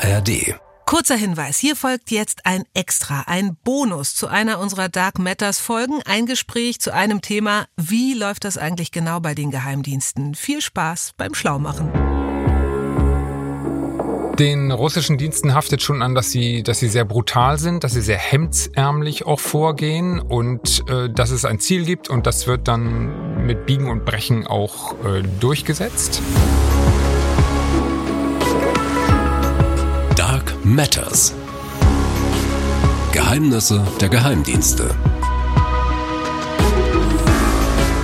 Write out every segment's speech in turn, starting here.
ARD. Kurzer Hinweis, hier folgt jetzt ein Extra, ein Bonus zu einer unserer Dark Matters Folgen, ein Gespräch zu einem Thema, wie läuft das eigentlich genau bei den Geheimdiensten? Viel Spaß beim Schlaumachen. Den russischen Diensten haftet schon an, dass sie, dass sie sehr brutal sind, dass sie sehr hemdsärmlich auch vorgehen und äh, dass es ein Ziel gibt und das wird dann mit Biegen und Brechen auch äh, durchgesetzt. Matters. Geheimnisse der Geheimdienste.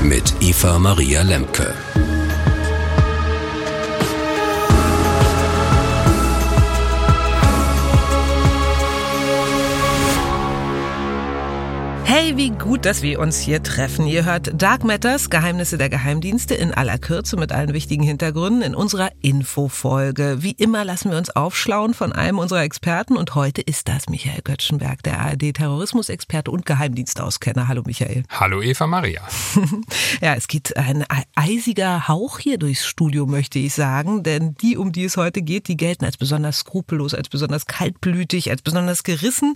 Mit Eva Maria Lemke. Hey, wie gut, dass wir uns hier treffen. Ihr hört Dark Matters, Geheimnisse der Geheimdienste in aller Kürze mit allen wichtigen Hintergründen in unserer Infofolge. Wie immer lassen wir uns aufschlauen von einem unserer Experten und heute ist das Michael Göttschenberg, der ARD-Terrorismusexperte und Geheimdienstauskenner. Hallo Michael. Hallo Eva Maria. ja, es geht ein eisiger Hauch hier durchs Studio, möchte ich sagen, denn die, um die es heute geht, die gelten als besonders skrupellos, als besonders kaltblütig, als besonders gerissen.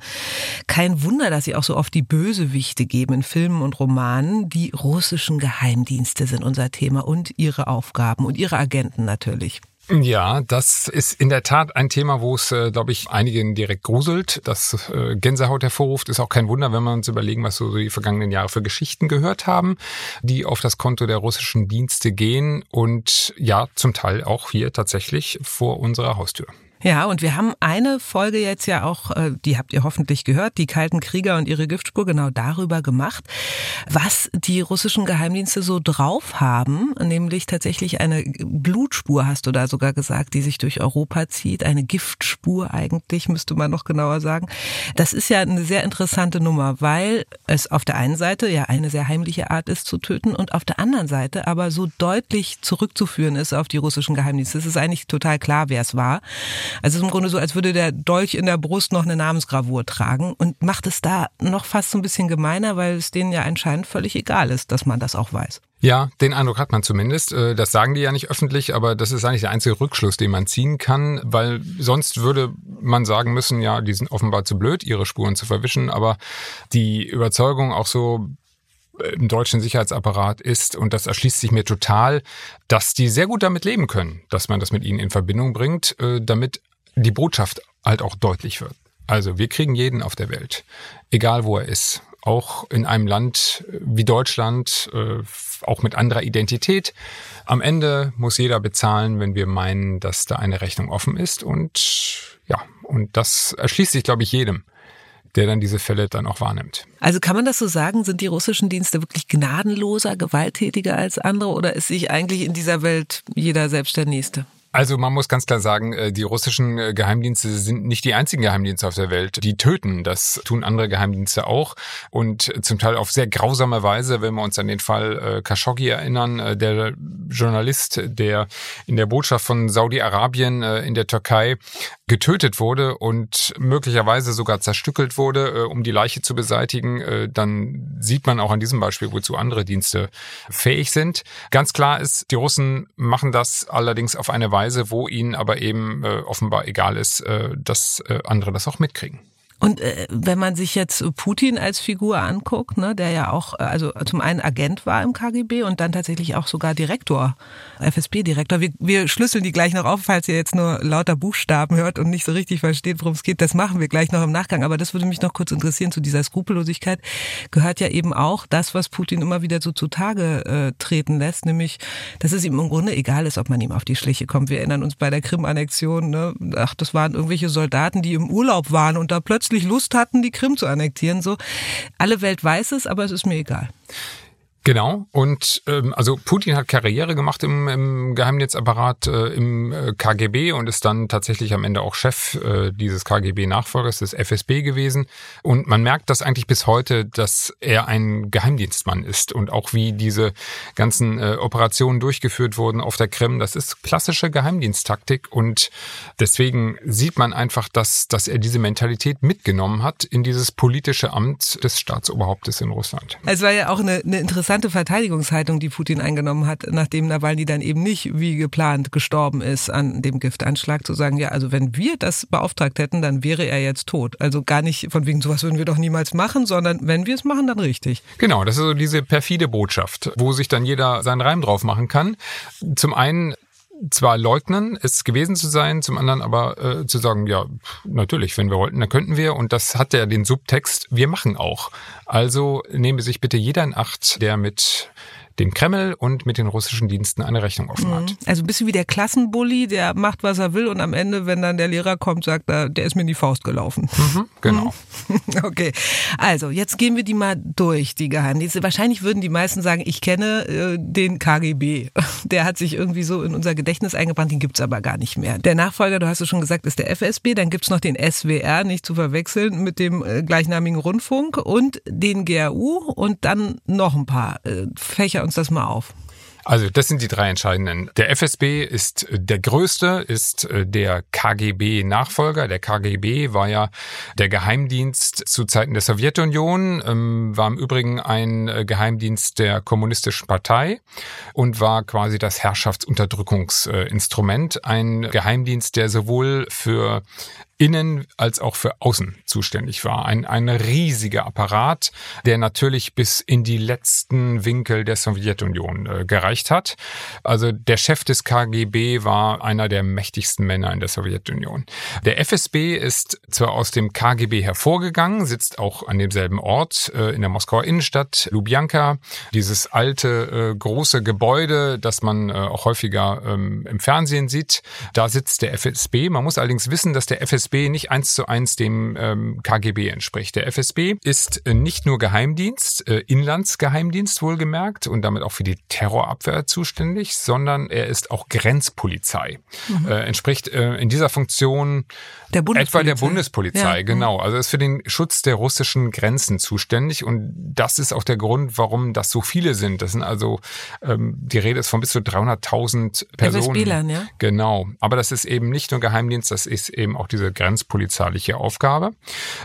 Kein Wunder, dass sie auch so oft die böse Bösewichte geben in Filmen und Romanen. Die russischen Geheimdienste sind unser Thema und ihre Aufgaben und ihre Agenten natürlich. Ja, das ist in der Tat ein Thema, wo es, äh, glaube ich, einigen direkt gruselt. Das äh, Gänsehaut hervorruft, ist auch kein Wunder, wenn wir uns überlegen, was so die vergangenen Jahre für Geschichten gehört haben, die auf das Konto der russischen Dienste gehen und ja, zum Teil auch hier tatsächlich vor unserer Haustür. Ja, und wir haben eine Folge jetzt ja auch, äh, die habt ihr hoffentlich gehört, die Kalten Krieger und ihre Giftspur genau darüber gemacht, was die russischen Geheimdienste so drauf haben, nämlich tatsächlich eine Blutspur, hast du da sogar gesagt, die sich durch Europa zieht, eine Giftspur eigentlich, müsste man noch genauer sagen. Das ist ja eine sehr interessante Nummer, weil es auf der einen Seite ja eine sehr heimliche Art ist zu töten und auf der anderen Seite aber so deutlich zurückzuführen ist auf die russischen Geheimdienste. Es ist eigentlich total klar, wer es war. Also es ist im Grunde so, als würde der Dolch in der Brust noch eine Namensgravur tragen und macht es da noch fast so ein bisschen gemeiner, weil es denen ja anscheinend völlig egal ist, dass man das auch weiß. Ja, den Eindruck hat man zumindest. Äh, das sagen die ja nicht öffentlich, aber das ist eigentlich der einzige Rückschluss, den man ziehen kann, weil sonst würde man sagen müssen, ja, die sind offenbar zu blöd, ihre Spuren zu verwischen, aber die Überzeugung auch so im deutschen Sicherheitsapparat ist, und das erschließt sich mir total, dass die sehr gut damit leben können, dass man das mit ihnen in Verbindung bringt, äh, damit die Botschaft halt auch deutlich wird. Also wir kriegen jeden auf der Welt, egal wo er ist, auch in einem Land wie Deutschland, äh, auch mit anderer Identität. Am Ende muss jeder bezahlen, wenn wir meinen, dass da eine Rechnung offen ist. Und ja, und das erschließt sich, glaube ich, jedem der dann diese Fälle dann auch wahrnimmt. Also kann man das so sagen, sind die russischen Dienste wirklich gnadenloser, gewalttätiger als andere oder ist sich eigentlich in dieser Welt jeder selbst der Nächste? Also man muss ganz klar sagen, äh, die russischen äh, Geheimdienste sind nicht die einzigen Geheimdienste auf der Welt, die töten. Das tun andere Geheimdienste auch und zum Teil auf sehr grausame Weise, wenn wir uns an den Fall äh, Khashoggi erinnern, der Journalist, der in der Botschaft von Saudi-Arabien in der Türkei getötet wurde und möglicherweise sogar zerstückelt wurde, um die Leiche zu beseitigen, dann sieht man auch an diesem Beispiel, wozu andere Dienste fähig sind. Ganz klar ist, die Russen machen das allerdings auf eine Weise, wo ihnen aber eben äh, offenbar egal ist, äh, dass äh, andere das auch mitkriegen. Und äh, wenn man sich jetzt Putin als Figur anguckt, ne, der ja auch äh, also zum einen Agent war im KGB und dann tatsächlich auch sogar Direktor, FSB-Direktor. Wir, wir schlüsseln die gleich noch auf, falls ihr jetzt nur lauter Buchstaben hört und nicht so richtig versteht, worum es geht. Das machen wir gleich noch im Nachgang. Aber das würde mich noch kurz interessieren. Zu dieser Skrupellosigkeit gehört ja eben auch das, was Putin immer wieder so zutage äh, treten lässt, nämlich, dass es ihm im Grunde egal ist, ob man ihm auf die Schliche kommt. Wir erinnern uns bei der Krim-Annexion, ne? ach, das waren irgendwelche Soldaten, die im Urlaub waren und da plötzlich plötzlich Lust hatten, die Krim zu annektieren. So, alle Welt weiß es, aber es ist mir egal. Genau. Und ähm, also Putin hat Karriere gemacht im, im Geheimdienstapparat äh, im äh, KGB und ist dann tatsächlich am Ende auch Chef äh, dieses KGB-Nachfolgers des FSB gewesen. Und man merkt das eigentlich bis heute, dass er ein Geheimdienstmann ist und auch wie diese ganzen äh, Operationen durchgeführt wurden auf der Krim. Das ist klassische Geheimdiensttaktik und deswegen sieht man einfach, dass, dass er diese Mentalität mitgenommen hat in dieses politische Amt des Staatsoberhauptes in Russland. Es war ja auch eine, eine interessante riskante Verteidigungshaltung, die Putin eingenommen hat, nachdem Nawalny dann eben nicht wie geplant gestorben ist an dem Giftanschlag, zu sagen, ja, also wenn wir das beauftragt hätten, dann wäre er jetzt tot. Also gar nicht von wegen, sowas würden wir doch niemals machen, sondern wenn wir es machen, dann richtig. Genau, das ist so diese perfide Botschaft, wo sich dann jeder seinen Reim drauf machen kann. Zum einen zwar leugnen, es gewesen zu sein, zum anderen aber äh, zu sagen, ja, natürlich, wenn wir wollten, dann könnten wir. Und das hat ja den Subtext, wir machen auch. Also nehme sich bitte jeder in Acht, der mit dem Kreml und mit den russischen Diensten eine Rechnung offen hat. Mhm. Also ein bisschen wie der Klassenbully, der macht, was er will und am Ende, wenn dann der Lehrer kommt, sagt er, der ist mir in die Faust gelaufen. Mhm, genau. Okay, also jetzt gehen wir die mal durch, die Geheimdienste. Wahrscheinlich würden die meisten sagen, ich kenne äh, den KGB. Der hat sich irgendwie so in unser Gedächtnis eingebrannt, den gibt's aber gar nicht mehr. Der Nachfolger, du hast es schon gesagt, ist der FSB, dann gibt's noch den SWR, nicht zu verwechseln mit dem äh, gleichnamigen Rundfunk und den GRU und dann noch ein paar äh, Fächer uns das mal auf. Also das sind die drei entscheidenden. Der FSB ist äh, der größte, ist äh, der KGB-Nachfolger. Der KGB war ja der Geheimdienst zu Zeiten der Sowjetunion, ähm, war im Übrigen ein äh, Geheimdienst der Kommunistischen Partei und war quasi das Herrschaftsunterdrückungsinstrument. Ein Geheimdienst, der sowohl für innen als auch für außen zuständig war. Ein, ein riesiger Apparat, der natürlich bis in die letzten Winkel der Sowjetunion äh, gereicht hat. Also der Chef des KGB war einer der mächtigsten Männer in der Sowjetunion. Der FSB ist zwar aus dem KGB hervorgegangen, sitzt auch an demselben Ort äh, in der Moskauer Innenstadt, Lubjanka. Dieses alte, äh, große Gebäude, das man äh, auch häufiger ähm, im Fernsehen sieht, da sitzt der FSB. Man muss allerdings wissen, dass der FSB FSB nicht eins zu eins dem ähm, KGB entspricht. Der FSB ist äh, nicht nur Geheimdienst, äh, Inlandsgeheimdienst wohlgemerkt und damit auch für die Terrorabwehr zuständig, sondern er ist auch Grenzpolizei. Mhm. Äh, entspricht äh, in dieser Funktion der etwa der Bundespolizei, ja. genau. Also ist für den Schutz der russischen Grenzen zuständig und das ist auch der Grund, warum das so viele sind. Das sind also, ähm, die Rede ist von bis zu 300.000 Personen. FSB-Lern, ja? Genau. Aber das ist eben nicht nur Geheimdienst, das ist eben auch diese grenzpolizeiliche Aufgabe.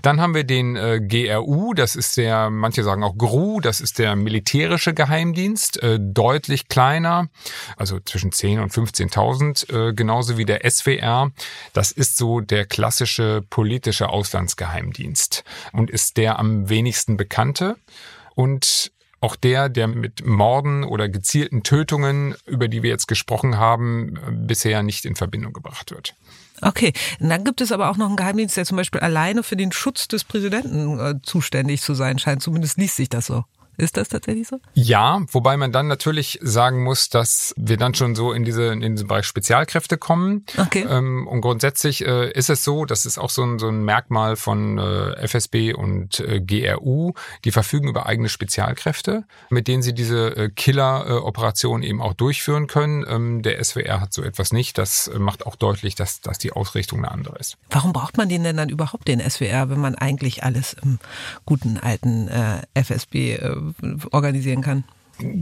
Dann haben wir den äh, GRU, das ist der, manche sagen auch GRU, das ist der militärische Geheimdienst, äh, deutlich kleiner, also zwischen 10 und 15.000, äh, genauso wie der SWR. Das ist so der klassische politische Auslandsgeheimdienst und ist der am wenigsten bekannte und auch der, der mit Morden oder gezielten Tötungen, über die wir jetzt gesprochen haben, bisher nicht in Verbindung gebracht wird. Okay, und dann gibt es aber auch noch einen Geheimdienst, der zum Beispiel alleine für den Schutz des Präsidenten äh, zuständig zu sein scheint. Zumindest liest sich das so. Ist das tatsächlich so? Ja, wobei man dann natürlich sagen muss, dass wir dann schon so in diese in diesen Bereich Spezialkräfte kommen. Okay. Ähm, und grundsätzlich äh, ist es so, das ist auch so ein, so ein Merkmal von äh, FSB und äh, GRU, die verfügen über eigene Spezialkräfte, mit denen sie diese äh, Killer-Operation eben auch durchführen können. Ähm, der SWR hat so etwas nicht. Das äh, macht auch deutlich, dass, dass die Ausrichtung eine andere ist. Warum braucht man den denn dann überhaupt, den SWR, wenn man eigentlich alles im guten alten äh, FSB äh, organisieren kann.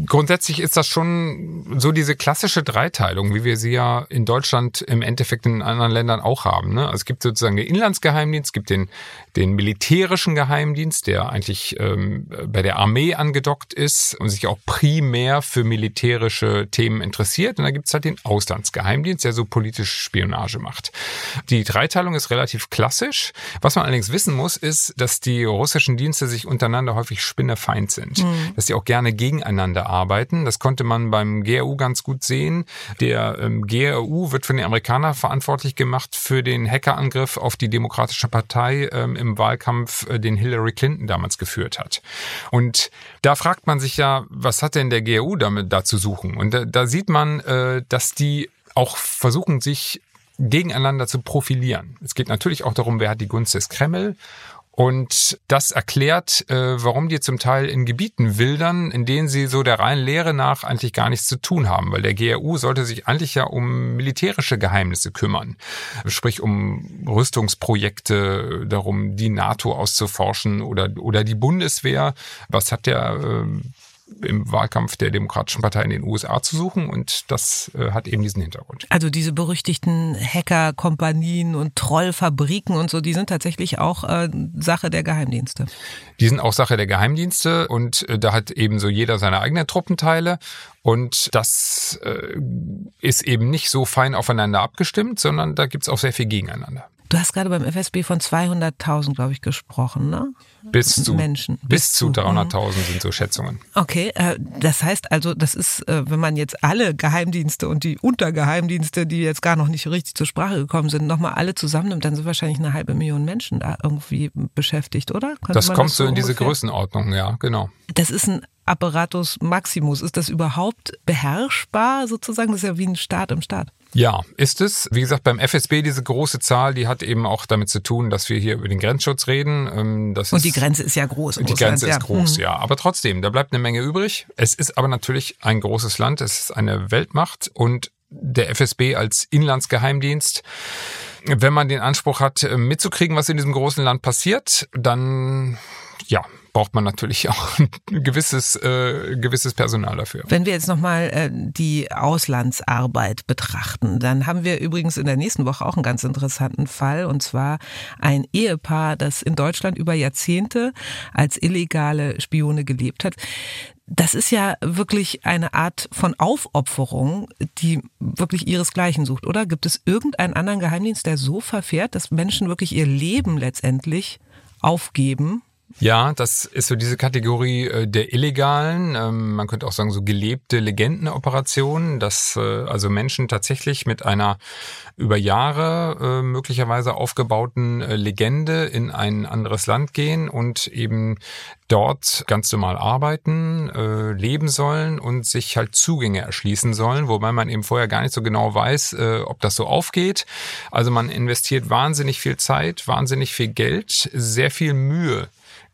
Grundsätzlich ist das schon so diese klassische Dreiteilung, wie wir sie ja in Deutschland im Endeffekt in anderen Ländern auch haben. Ne? Also es gibt sozusagen den Inlandsgeheimdienst, es gibt den, den militärischen Geheimdienst, der eigentlich ähm, bei der Armee angedockt ist und sich auch primär für militärische Themen interessiert. Und dann gibt es halt den Auslandsgeheimdienst, der so politische Spionage macht. Die Dreiteilung ist relativ klassisch. Was man allerdings wissen muss, ist, dass die russischen Dienste sich untereinander häufig spinnefeind sind. Mhm. Dass sie auch gerne gegeneinander miteinander arbeiten. Das konnte man beim GRU ganz gut sehen. Der ähm, GRU wird von den Amerikanern verantwortlich gemacht für den Hackerangriff auf die Demokratische Partei ähm, im Wahlkampf, äh, den Hillary Clinton damals geführt hat. Und da fragt man sich ja, was hat denn der GRU damit da zu suchen? Und da, da sieht man, äh, dass die auch versuchen, sich gegeneinander zu profilieren. Es geht natürlich auch darum, wer hat die Gunst des Kreml und das erklärt, äh, warum die zum Teil in Gebieten wildern, in denen sie so der reinen Lehre nach eigentlich gar nichts zu tun haben, weil der GRU sollte sich eigentlich ja um militärische Geheimnisse kümmern, sprich um Rüstungsprojekte, darum die NATO auszuforschen oder oder die Bundeswehr. Was hat der äh, im Wahlkampf der Demokratischen Partei in den USA zu suchen und das äh, hat eben diesen Hintergrund. Also diese berüchtigten Hacker-Kompanien und Trollfabriken und so, die sind tatsächlich auch äh, Sache der Geheimdienste. Die sind auch Sache der Geheimdienste und äh, da hat eben so jeder seine eigenen Truppenteile und das äh, ist eben nicht so fein aufeinander abgestimmt, sondern da gibt's auch sehr viel gegeneinander. Du hast gerade beim FSB von 200.000, glaube ich, gesprochen, ne? Bis zu Menschen. Bis, zu mhm. 300.000 sind so Schätzungen. Okay, äh, das heißt also, das ist, äh, wenn man jetzt alle Geheimdienste und die Untergeheimdienste, die jetzt gar noch nicht richtig zur Sprache gekommen sind, nochmal alle zusammennimmt, dann sind wahrscheinlich eine halbe Million Menschen da irgendwie beschäftigt, oder? Könnte Das kommt so in diese ungefähr- Größenordnung, ja, genau. Das ist ein Apparatus Maximus. Ist das überhaupt beherrschbar sozusagen? Das ist ja wie ein Staat im Staat. Ja, ist es. Wie gesagt, beim FSB diese große Zahl, die hat eben auch damit zu tun, dass wir hier über den Grenzschutz reden. Ähm, Das Und die Grenze ist ja groß. in Die Grenze ist ja. groß, Mhm. ja. Aber trotzdem, da bleibt eine Menge übrig. Es ist aber natürlich ein großes Land, es ist eine Weltmacht und der FSB als Inlandsgeheimdienst. Wenn man den Anspruch hat, äh, mitzukriegen, was in diesem großen Land passiert, dann ja, braucht man natürlich auch ein gewisses, äh, gewisses Personal dafür. Wenn wir jetzt nochmal äh, die Auslandsarbeit betrachten, dann haben wir übrigens in der nächsten Woche auch einen ganz interessanten Fall, und zwar ein Ehepaar, das in Deutschland über Jahrzehnte als illegale Spione gelebt hat. Das ist ja wirklich eine Art von Aufopferung, die wirklich ihresgleichen sucht, oder? Gibt es irgendeinen anderen Geheimdienst, der so verfährt, dass Menschen wirklich ihr Leben letztendlich aufgeben, Ja, das ist so diese Kategorie äh, der illegalen, ähm, man könnte auch sagen so gelebte Legendenoperationen, dass äh, also Menschen tatsächlich mit einer über Jahre äh, möglicherweise aufgebauten äh, Legende in ein anderes Land gehen und eben dort ganz normal arbeiten, äh, leben sollen und sich halt Zugänge erschließen sollen, wobei man eben vorher gar nicht so genau weiß, äh, ob das so aufgeht. Also man investiert wahnsinnig viel Zeit, wahnsinnig viel Geld, sehr viel Mühe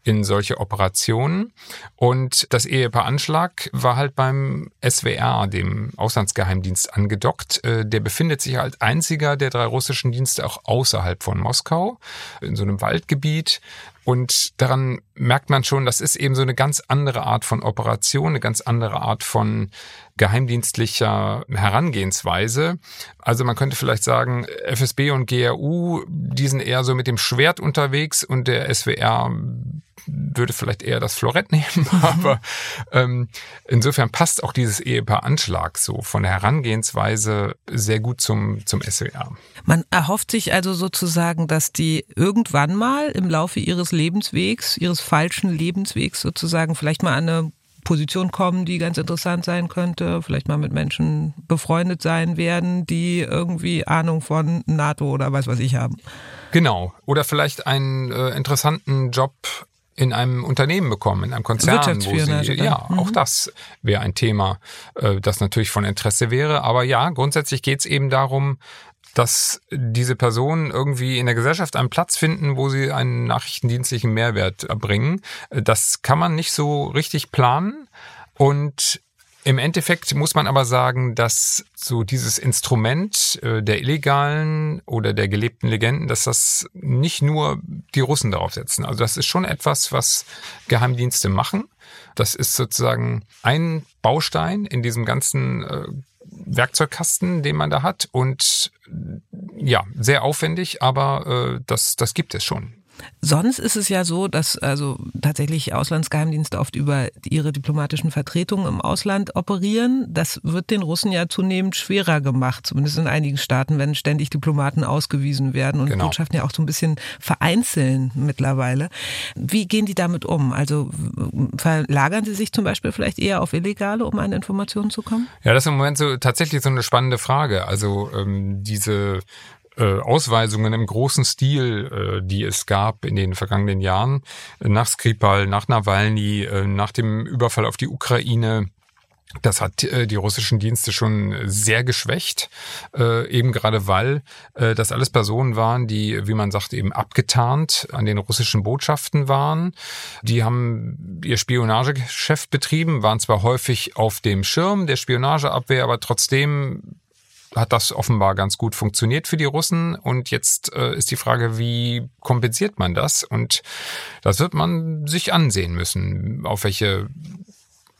in solche Operationen. Und das Ehepaar Anschlag war halt beim SWR, dem Auslandsgeheimdienst, angedockt. Äh, Der befindet sich als einziger der drei russischen Dienste auch außerhalb von Moskau, in so einem Waldgebiet. Und daran merkt man schon, das ist eben so eine ganz andere Art von Operation, eine ganz andere Art von geheimdienstlicher Herangehensweise. Also man könnte vielleicht sagen, FSB und GRU, die sind eher so mit dem Schwert unterwegs und der SWR würde vielleicht eher das Florett nehmen, aber ähm, insofern passt auch dieses Ehepaar Anschlag so von der Herangehensweise sehr gut zum, zum SWR. Man erhofft sich also sozusagen, dass die irgendwann mal im Laufe ihres Lebenswegs, ihres falschen Lebenswegs sozusagen vielleicht mal an eine Position kommen, die ganz interessant sein könnte, vielleicht mal mit Menschen befreundet sein werden, die irgendwie Ahnung von NATO oder was weiß ich haben. Genau. Oder vielleicht einen äh, interessanten Job in einem Unternehmen bekommen, in einem Konzern, wo sie, ja, Mhm. auch das wäre ein Thema, äh, das natürlich von Interesse wäre. Aber ja, grundsätzlich geht es eben darum, dass diese Personen irgendwie in der Gesellschaft einen Platz finden, wo sie einen nachrichtendienstlichen Mehrwert erbringen. Äh, Das kann man nicht so richtig planen und im Endeffekt muss man aber sagen, dass so dieses Instrument äh, der illegalen oder der gelebten Legenden, dass das nicht nur die Russen darauf setzen. Also das ist schon etwas, was Geheimdienste machen. Das ist sozusagen ein Baustein in diesem ganzen äh, Werkzeugkasten, den man da hat. Und ja, sehr aufwendig, aber äh, das, das gibt es schon. Sonst ist es ja so, dass also tatsächlich Auslandsgeheimdienste oft über ihre diplomatischen Vertretungen im Ausland operieren. Das wird den Russen ja zunehmend schwerer gemacht, zumindest in einigen Staaten, wenn ständig Diplomaten ausgewiesen werden und Genau. Botschaften ja auch so ein bisschen vereinzeln mittlerweile. Wie gehen die damit um? Also verlagern sie sich zum Beispiel vielleicht eher auf Illegale, um an Informationen zu kommen? Ja, das ist im Moment so tatsächlich so eine spannende Frage. Also ähm, diese äh, Ausweisungen im großen Stil, äh, die es gab in den vergangenen Jahren, nach Skripal, nach Nawalny, äh, nach dem Überfall auf die Ukraine, das hat äh, die russischen Dienste schon sehr geschwächt, äh, eben gerade weil äh, das alles Personen waren, die, wie man sagt, eben abgetarnt an den russischen Botschaften waren. Die haben ihr Spionagegeschäft betrieben, waren zwar häufig auf dem Schirm der Spionageabwehr, aber trotzdem hat das offenbar ganz gut funktioniert für die Russen. Und jetzt äh, ist die Frage, wie kompensiert man das? Und das wird man sich ansehen müssen, auf welche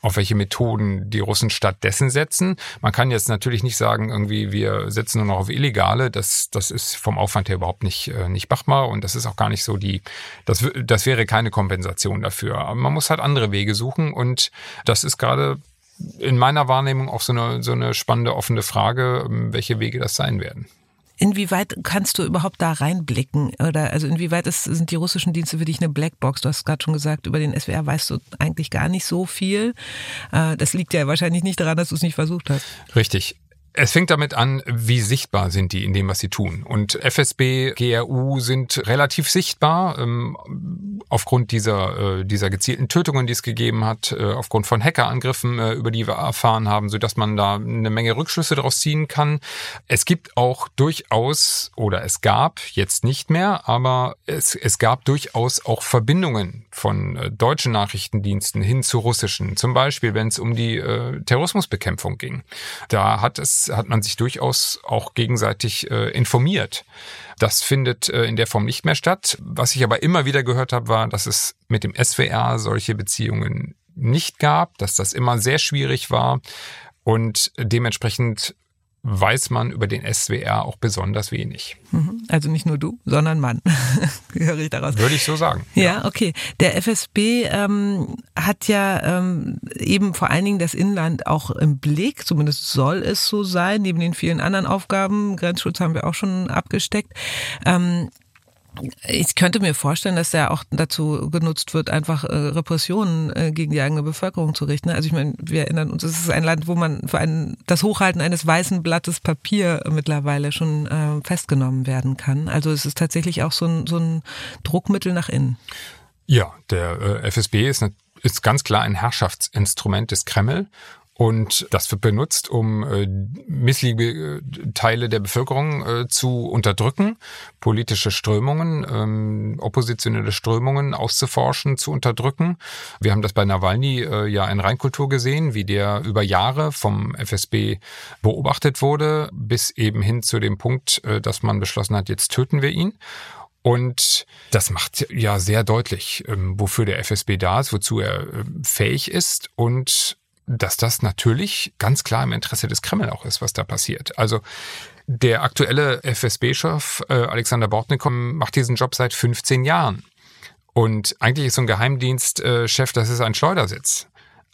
auf welche Methoden die Russen stattdessen setzen. Man kann jetzt natürlich nicht sagen, irgendwie wir setzen nur noch auf Illegale. Das, das ist vom Aufwand her überhaupt nicht, äh, nicht machbar und das ist auch gar nicht so die, das, das wäre keine Kompensation dafür. Aber man muss halt andere Wege suchen und das ist gerade in meiner Wahrnehmung auch so eine, so eine spannende offene Frage, welche Wege das sein werden. Inwieweit kannst du überhaupt da reinblicken? Oder also inwieweit ist, sind die russischen Dienste für dich eine Blackbox? Du hast gerade schon gesagt, über den SWR weißt du eigentlich gar nicht so viel. Äh, das liegt ja wahrscheinlich nicht daran, dass du es nicht versucht hast. Richtig. Es fängt damit an, wie sichtbar sind die in dem, was sie tun. Und FSB, GRU sind relativ sichtbar ähm, aufgrund dieser, äh, dieser gezielten Tötungen, die es gegeben hat, äh, aufgrund von Hackerangriffen, äh, über die wir erfahren haben, so dass man da eine Menge Rückschlüsse daraus ziehen kann. Es gibt auch durchaus, oder es gab jetzt nicht mehr, aber es, es gab durchaus auch Verbindungen von äh, deutschen Nachrichtendiensten hin zu russischen. Zum Beispiel, wenn es um die äh, Terrorismusbekämpfung ging. Da hat es hat man sich durchaus auch gegenseitig äh, informiert. Das findet äh, in der Form nicht mehr statt. Was ich aber immer wieder gehört habe, war, dass es mit dem SWR solche Beziehungen nicht gab, dass das immer sehr schwierig war und dementsprechend weiß man über den SWR auch besonders wenig. Mhm. Also nicht nur du, sondern Mann. Höre ich daraus. Würde ich so sagen. Ja, ja. okay. Der FSB ähm, hat ja ähm, eben vor allen Dingen das Inland auch im Blick, zumindest soll es so sein, neben den vielen anderen Aufgaben. Grenzschutz haben wir auch schon abgesteckt. Ähm, ich könnte mir vorstellen, dass der auch dazu genutzt wird, einfach äh, Repressionen äh, gegen die eigene Bevölkerung zu richten. Also ich meine, wir erinnern uns, es ist ein Land, wo man für ein, das Hochhalten eines weißen Blattes Papier mittlerweile schon äh, festgenommen werden kann. Also es ist tatsächlich auch so ein, so ein Druckmittel nach innen. Ja, der FSB ist, eine, ist ganz klar ein Herrschaftsinstrument des Kreml und das wird benutzt, um äh, missliebige äh, Teile der Bevölkerung äh, zu unterdrücken, politische Strömungen, ähm, oppositionelle Strömungen auszuforschen, zu unterdrücken. Wir haben das bei Nawalny äh, ja in Reinkultur gesehen, wie der über Jahre vom FSB beobachtet wurde, bis eben hin zu dem Punkt, äh, dass man beschlossen hat, jetzt töten wir ihn. Und das macht ja sehr deutlich, ähm, wofür der FSB da ist, wozu er äh, fähig ist und dass das natürlich ganz klar im Interesse des Kreml auch ist, was da passiert. Also der aktuelle FSB-Chef äh, Alexander Bortnikov macht diesen Job seit 15 Jahren. Und eigentlich ist so ein Geheimdienstchef, das ist ein Schleudersitz.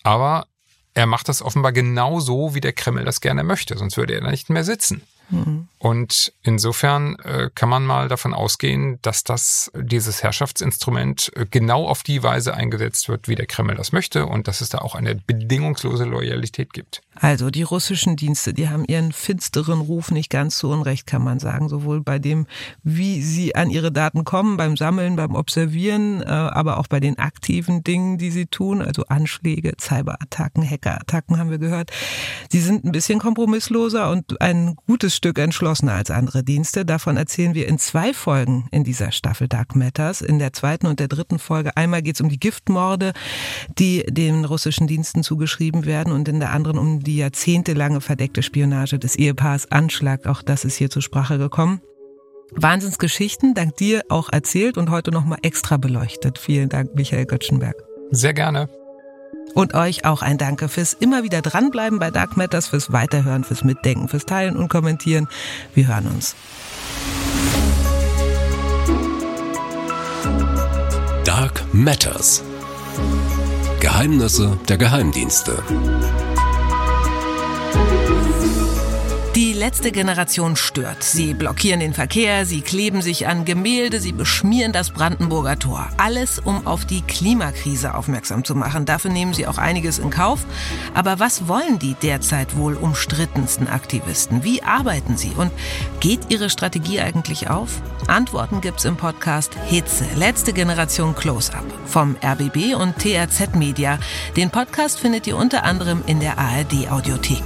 Aber er macht das offenbar genau so, wie der Kreml das gerne möchte, sonst würde er da nicht mehr sitzen. Mhm. Und insofern äh, kann man mal davon ausgehen, dass das dieses Herrschaftsinstrument äh, genau auf die Weise eingesetzt wird, wie der Kreml das möchte und dass es da auch eine bedingungslose Loyalität gibt. Also die russischen Dienste, die haben ihren finsteren Ruf nicht ganz zu Unrecht, kann man sagen, sowohl bei dem, wie sie an ihre Daten kommen, beim Sammeln, beim Observieren, äh, aber auch bei den aktiven Dingen, die sie tun, also Anschläge, Cyberattacken, Hackerattacken haben wir gehört. Sie sind ein bisschen kompromissloser und ein gutes Stück entschlossener als andere Dienste. Davon erzählen wir in zwei Folgen in dieser Staffel Dark Matters. In der zweiten und der dritten Folge einmal geht es um die Giftmorde, die den russischen Diensten zugeschrieben werden und in der anderen um die jahrzehntelange verdeckte Spionage des Ehepaars Anschlag. Auch das ist hier zur Sprache gekommen. Wahnsinnsgeschichten, dank dir auch erzählt und heute nochmal extra beleuchtet. Vielen Dank, Michael Göttschenberg. Sehr gerne. Und euch auch ein Danke fürs immer wieder dranbleiben bei Dark Matters, fürs Weiterhören, fürs Mitdenken, fürs Teilen und Kommentieren. Wir hören uns. Dark Matters. Geheimnisse der Geheimdienste. Letzte Generation stört. Sie blockieren den Verkehr, sie kleben sich an Gemälde, sie beschmieren das Brandenburger Tor. Alles, um auf die Klimakrise aufmerksam zu machen. Dafür nehmen sie auch einiges in Kauf. Aber was wollen die derzeit wohl umstrittensten Aktivisten? Wie arbeiten sie? Und geht ihre Strategie eigentlich auf? Antworten gibt's im Podcast Hitze, letzte Generation Close-Up vom RBB und TRZ Media. Den Podcast findet ihr unter anderem in der ARD Audiothek.